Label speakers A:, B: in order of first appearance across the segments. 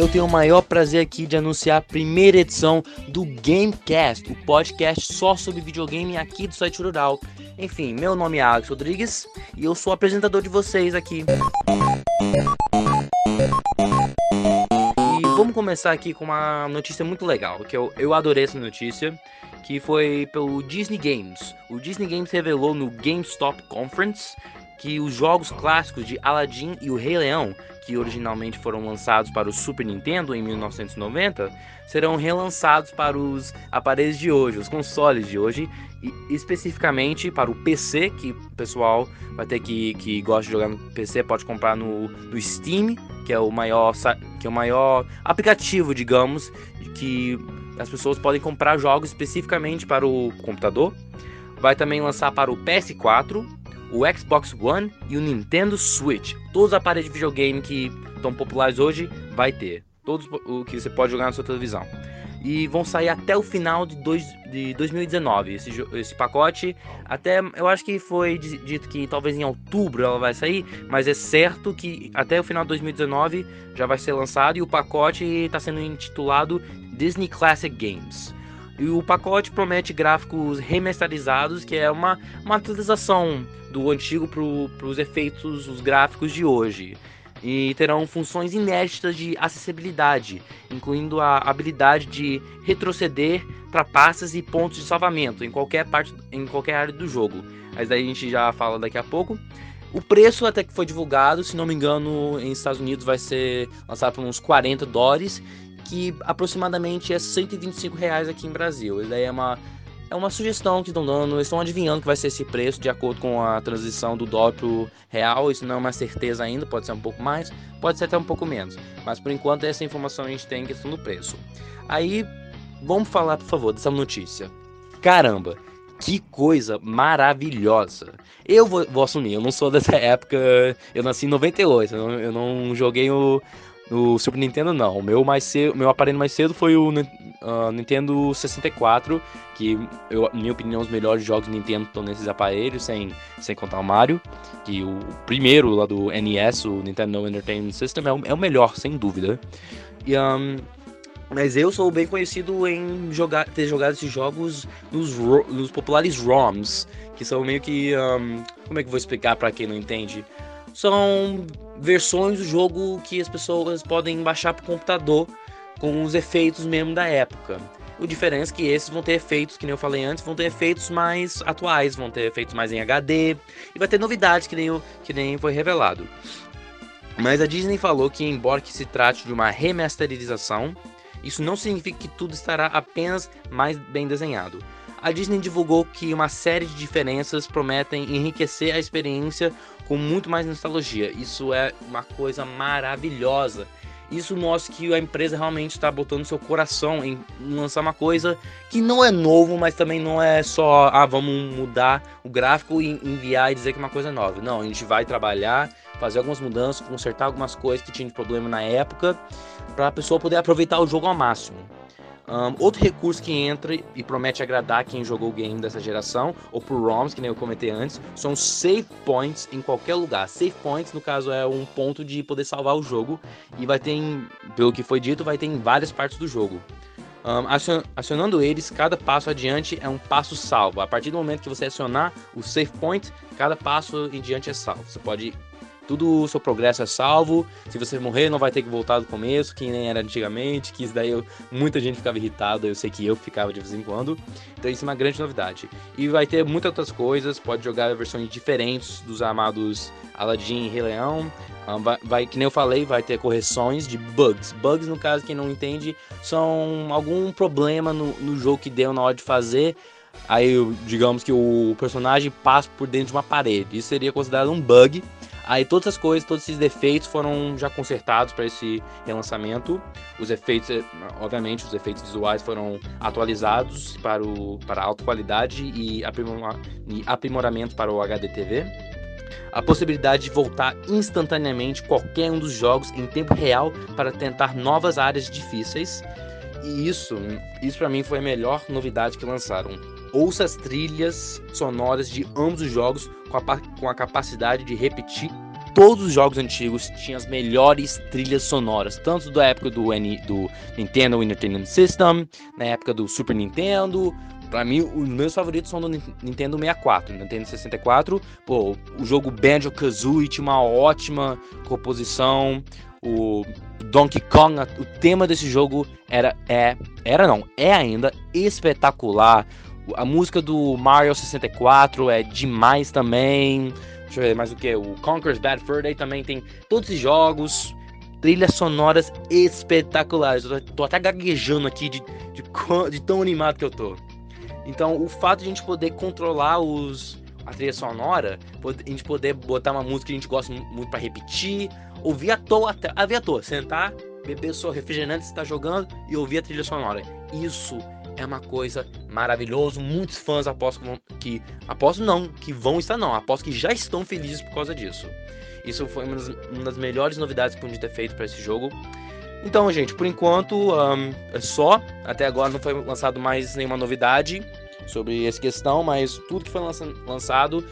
A: eu tenho o maior prazer aqui de anunciar a primeira edição do Gamecast, o podcast só sobre videogame aqui do site Rural. Enfim, meu nome é Alex Rodrigues e eu sou apresentador de vocês aqui. E vamos começar aqui com uma notícia muito legal, que eu, eu adorei essa notícia, que foi pelo Disney Games. O Disney Games revelou no GameStop Conference que os jogos clássicos de Aladdin e o Rei Leão, que originalmente foram lançados para o Super Nintendo em 1990, serão relançados para os aparelhos de hoje, os consoles de hoje, e especificamente para o PC, que o pessoal vai ter que, que gosta de jogar no PC pode comprar no, no Steam, que é o maior que é o maior aplicativo, digamos, que as pessoas podem comprar jogos especificamente para o computador. Vai também lançar para o PS4, o Xbox One e o Nintendo Switch. Todos os aparelhos de videogame que estão populares hoje vai ter. Todos o que você pode jogar na sua televisão. E vão sair até o final de, dois, de 2019. Esse, esse pacote, até eu acho que foi dito que talvez em outubro ela vai sair, mas é certo que até o final de 2019 já vai ser lançado. E o pacote está sendo intitulado Disney Classic Games. E o pacote promete gráficos remasterizados, que é uma, uma atualização do antigo para os efeitos, os gráficos de hoje. E terão funções inéditas de acessibilidade, incluindo a habilidade de retroceder trapaças e pontos de salvamento em qualquer parte, em qualquer área do jogo. Mas daí a gente já fala daqui a pouco. O preço até que foi divulgado, se não me engano, em Estados Unidos vai ser lançado por uns 40 dólares que aproximadamente é 125 reais aqui em Brasil. Daí é uma, é uma sugestão que estão dando, eles estão adivinhando que vai ser esse preço de acordo com a transição do dólar real. Isso não é uma certeza ainda, pode ser um pouco mais, pode ser até um pouco menos. Mas por enquanto essa informação a gente tem em questão do preço. Aí, vamos falar, por favor, dessa notícia. Caramba, que coisa maravilhosa. Eu vou, vou, assumir, eu não sou dessa época, eu nasci em 98, eu não, eu não joguei o, no Super Nintendo não. O meu mais cedo, meu aparelho mais cedo foi o uh, Nintendo 64, que eu, na minha opinião os melhores jogos do Nintendo estão nesses aparelhos, sem, sem contar o Mario, que o primeiro lá do NES, o Nintendo Entertainment System é o, é o melhor, sem dúvida. E um, mas eu sou bem conhecido em jogar, ter jogado esses jogos nos, nos populares ROMs, que são meio que. Um, como é que eu vou explicar para quem não entende? São versões do jogo que as pessoas podem baixar para o computador com os efeitos mesmo da época. O diferença é que esses vão ter efeitos, que nem eu falei antes, vão ter efeitos mais atuais, vão ter efeitos mais em HD e vai ter novidades que nem, que nem foi revelado. Mas a Disney falou que, embora que se trate de uma remasterização, isso não significa que tudo estará apenas mais bem desenhado a Disney divulgou que uma série de diferenças prometem enriquecer a experiência com muito mais nostalgia. Isso é uma coisa maravilhosa. Isso mostra que a empresa realmente está botando seu coração em lançar uma coisa que não é novo, mas também não é só, ah, vamos mudar o gráfico e enviar e dizer que é uma coisa nova. Não, a gente vai trabalhar, fazer algumas mudanças, consertar algumas coisas que tinham de problema na época, para a pessoa poder aproveitar o jogo ao máximo. Um, outro recurso que entra e promete agradar quem jogou o game dessa geração, ou por ROMs, que nem eu comentei antes, são save points em qualquer lugar. Save points, no caso, é um ponto de poder salvar o jogo, e vai ter, em, pelo que foi dito, vai ter em várias partes do jogo. Um, acionando eles, cada passo adiante é um passo salvo. A partir do momento que você acionar o save point, cada passo em diante é salvo. Você pode tudo o seu progresso é salvo. Se você morrer, não vai ter que voltar do começo, que nem era antigamente, que isso daí eu, muita gente ficava irritada, eu sei que eu ficava de vez em quando. Então isso é uma grande novidade. E vai ter muitas outras coisas, pode jogar versões diferentes dos amados Aladdin e Rei Leão. Um, vai, vai, que nem eu falei, vai ter correções de bugs. Bugs, no caso, quem não entende, são algum problema no, no jogo que deu na hora de fazer. Aí, digamos que o personagem passa por dentro de uma parede. Isso seria considerado um bug. Aí todas as coisas, todos esses defeitos foram já consertados para esse relançamento. Os efeitos, eh, obviamente, os efeitos visuais foram atualizados para, o, para alta qualidade e, e aprimoramento para o HDTV. A possibilidade de voltar instantaneamente qualquer um dos jogos em tempo real para tentar novas áreas difíceis. E isso, isso para mim foi a melhor novidade que lançaram Ouça as trilhas sonoras de ambos os jogos com a, com a capacidade de repetir todos os jogos antigos tinham as melhores trilhas sonoras, tanto da época do, N, do Nintendo Entertainment System, na época do Super Nintendo. Pra mim, os meus favoritos são do Nintendo 64, Nintendo 64. Pô, o jogo Banjo-Kazooie tinha uma ótima composição. O Donkey Kong, o tema desse jogo era, é, era não, é ainda espetacular. A música do Mario 64 é demais também. Deixa eu ver mais o que? O Conker's Bad Fur Day também tem todos esses jogos. Trilhas sonoras espetaculares. Eu tô, tô até gaguejando aqui de, de, de, tão animado que eu tô. Então, o fato de a gente poder controlar os, a trilha sonora, a gente poder botar uma música que a gente gosta muito para repetir, ouvir à toa, até, ouvir à toa, sentar, beber seu refrigerante se está jogando e ouvir a trilha sonora. Isso é uma coisa maravilhosa. Muitos fãs aposto que, aposto não, que vão estar não, aposto que já estão felizes por causa disso. Isso foi uma das, uma das melhores novidades que podia ter feito para esse jogo. Então, gente, por enquanto um, é só. Até agora não foi lançado mais nenhuma novidade sobre essa questão, mas tudo que foi lançado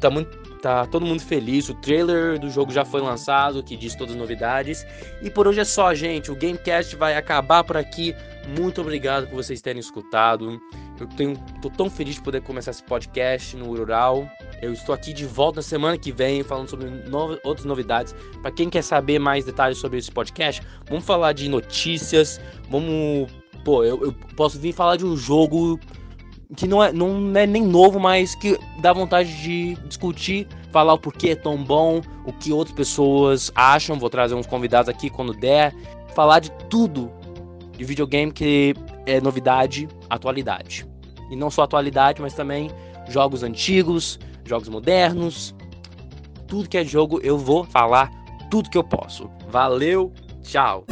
A: tá muito tá todo mundo feliz. O trailer do jogo já foi lançado, que diz todas as novidades. E por hoje é só, gente. O Gamecast vai acabar por aqui. Muito obrigado por vocês terem escutado. Eu tenho, tô tão feliz de poder começar esse podcast no Rural. Eu estou aqui de volta na semana que vem falando sobre no, outras novidades. Para quem quer saber mais detalhes sobre esse podcast, vamos falar de notícias. Vamos, pô, eu, eu posso vir falar de um jogo que não é, não é nem novo, mas que dá vontade de discutir, falar o porquê é tão bom, o que outras pessoas acham. Vou trazer uns convidados aqui quando der, falar de tudo de videogame que é novidade, atualidade. E não só atualidade, mas também jogos antigos, jogos modernos. Tudo que é jogo eu vou falar tudo que eu posso. Valeu, tchau.